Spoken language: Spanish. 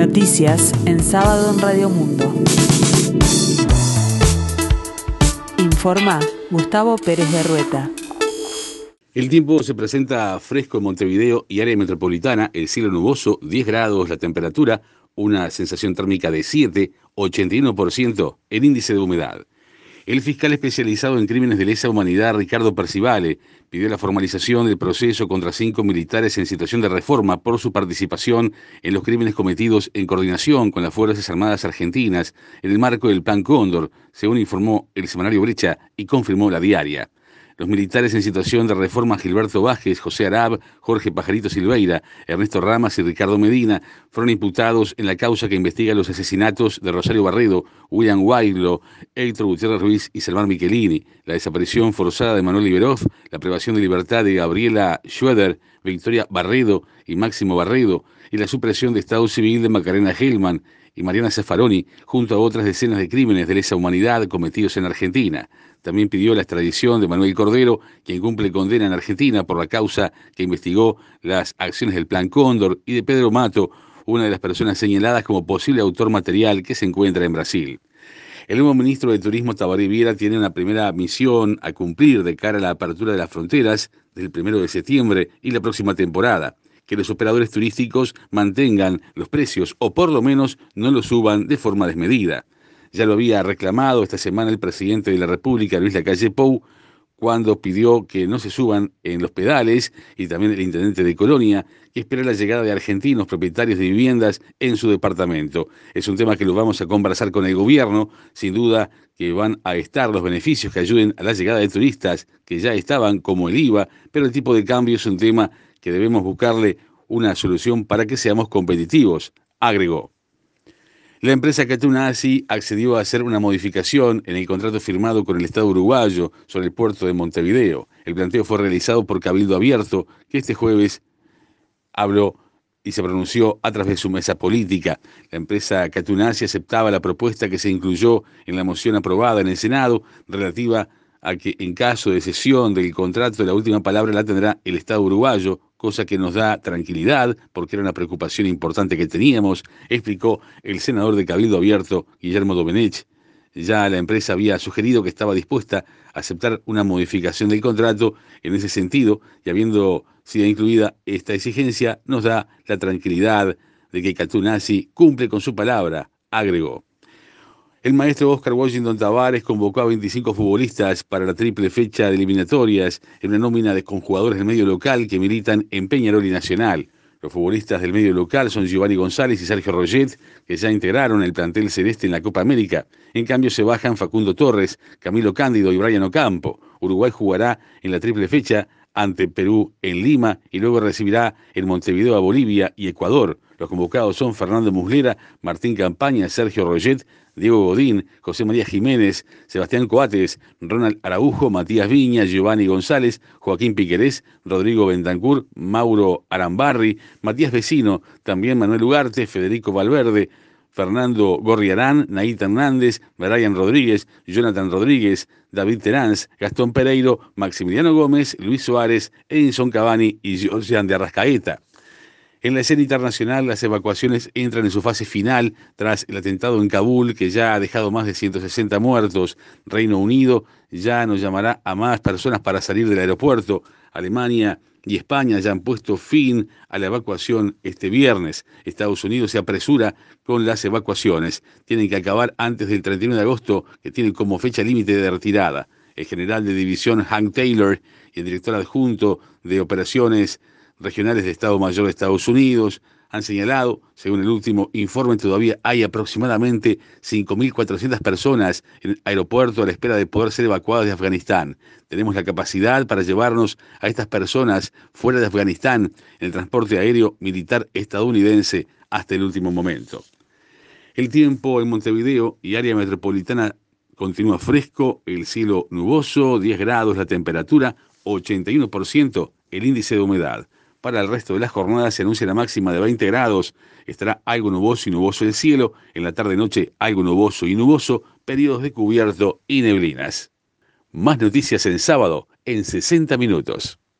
Noticias en sábado en Radio Mundo. Informa Gustavo Pérez de Rueta. El tiempo se presenta fresco en Montevideo y área metropolitana, el cielo nuboso, 10 grados la temperatura, una sensación térmica de 7, 81% el índice de humedad. El fiscal especializado en crímenes de lesa humanidad, Ricardo Percivale, pidió la formalización del proceso contra cinco militares en situación de reforma por su participación en los crímenes cometidos en coordinación con las Fuerzas Armadas Argentinas en el marco del Plan Cóndor, según informó el semanario Brecha y confirmó la diaria. Los militares en situación de reforma Gilberto Vázquez, José Arab, Jorge Pajarito Silveira, Ernesto Ramas y Ricardo Medina fueron imputados en la causa que investiga los asesinatos de Rosario Barredo, William Wailo, Héctor Gutiérrez Ruiz y Salvar Michelini, la desaparición forzada de Manuel Liberov, la privación de libertad de Gabriela Schroeder, Victoria Barredo y Máximo Barredo, y la supresión de Estado Civil de Macarena Hellman y Mariana Zaffaroni, junto a otras decenas de crímenes de lesa humanidad cometidos en Argentina. También pidió la extradición de Manuel Cordero, quien cumple condena en Argentina por la causa que investigó las acciones del Plan Cóndor, y de Pedro Mato, una de las personas señaladas como posible autor material que se encuentra en Brasil. El nuevo ministro de Turismo Tabaré Viera tiene una primera misión a cumplir de cara a la apertura de las fronteras del primero de septiembre y la próxima temporada que los operadores turísticos mantengan los precios o por lo menos no los suban de forma desmedida. Ya lo había reclamado esta semana el presidente de la República, Luis Lacalle Pou, cuando pidió que no se suban en los pedales y también el intendente de Colonia, que espera la llegada de argentinos propietarios de viviendas en su departamento. Es un tema que lo vamos a conversar con el gobierno, sin duda que van a estar los beneficios que ayuden a la llegada de turistas que ya estaban como el IVA, pero el tipo de cambio es un tema que debemos buscarle una solución para que seamos competitivos, agregó. La empresa Catunasi accedió a hacer una modificación en el contrato firmado con el Estado uruguayo sobre el puerto de Montevideo. El planteo fue realizado por Cabildo Abierto, que este jueves habló y se pronunció a través de su mesa política. La empresa Catunasi aceptaba la propuesta que se incluyó en la moción aprobada en el Senado relativa a que en caso de cesión del contrato la última palabra la tendrá el Estado uruguayo, cosa que nos da tranquilidad porque era una preocupación importante que teníamos, explicó el senador de Cabildo Abierto, Guillermo Domenech. Ya la empresa había sugerido que estaba dispuesta a aceptar una modificación del contrato en ese sentido y habiendo sido incluida esta exigencia, nos da la tranquilidad de que Catunasi cumple con su palabra, agregó. El maestro Oscar Washington Tavares convocó a 25 futbolistas para la triple fecha de eliminatorias en una nómina de conjugadores del medio local que militan en Peñarol y Nacional. Los futbolistas del medio local son Giovanni González y Sergio Roget, que ya integraron el plantel celeste en la Copa América. En cambio, se bajan Facundo Torres, Camilo Cándido y Brian Ocampo. Uruguay jugará en la triple fecha ante Perú en Lima y luego recibirá en Montevideo a Bolivia y Ecuador. Los convocados son Fernando Muslera, Martín Campaña, Sergio Roget, Diego Godín, José María Jiménez, Sebastián Coates, Ronald Araujo, Matías Viña, Giovanni González, Joaquín Piquerés, Rodrigo Bentancur, Mauro Arambarri, Matías Vecino, también Manuel Ugarte, Federico Valverde, Fernando Gorriarán, Naita Hernández, Brian Rodríguez, Jonathan Rodríguez, David Teráns, Gastón Pereiro, Maximiliano Gómez, Luis Suárez, Edinson Cavani y Josian de Arrascaeta. En la escena internacional, las evacuaciones entran en su fase final tras el atentado en Kabul, que ya ha dejado más de 160 muertos. Reino Unido ya no llamará a más personas para salir del aeropuerto. Alemania y España ya han puesto fin a la evacuación este viernes. Estados Unidos se apresura con las evacuaciones. Tienen que acabar antes del 31 de agosto, que tienen como fecha límite de retirada. El general de división Hank Taylor y el director adjunto de operaciones regionales de Estado Mayor de Estados Unidos han señalado, según el último informe, todavía hay aproximadamente 5.400 personas en el aeropuerto a la espera de poder ser evacuadas de Afganistán. Tenemos la capacidad para llevarnos a estas personas fuera de Afganistán en el transporte aéreo militar estadounidense hasta el último momento. El tiempo en Montevideo y área metropolitana continúa fresco, el cielo nuboso, 10 grados la temperatura, 81% el índice de humedad. Para el resto de las jornadas se anuncia la máxima de 20 grados. Estará algo nuboso y nuboso el cielo. En la tarde-noche algo nuboso y nuboso, periodos de cubierto y neblinas. Más noticias en sábado en 60 minutos.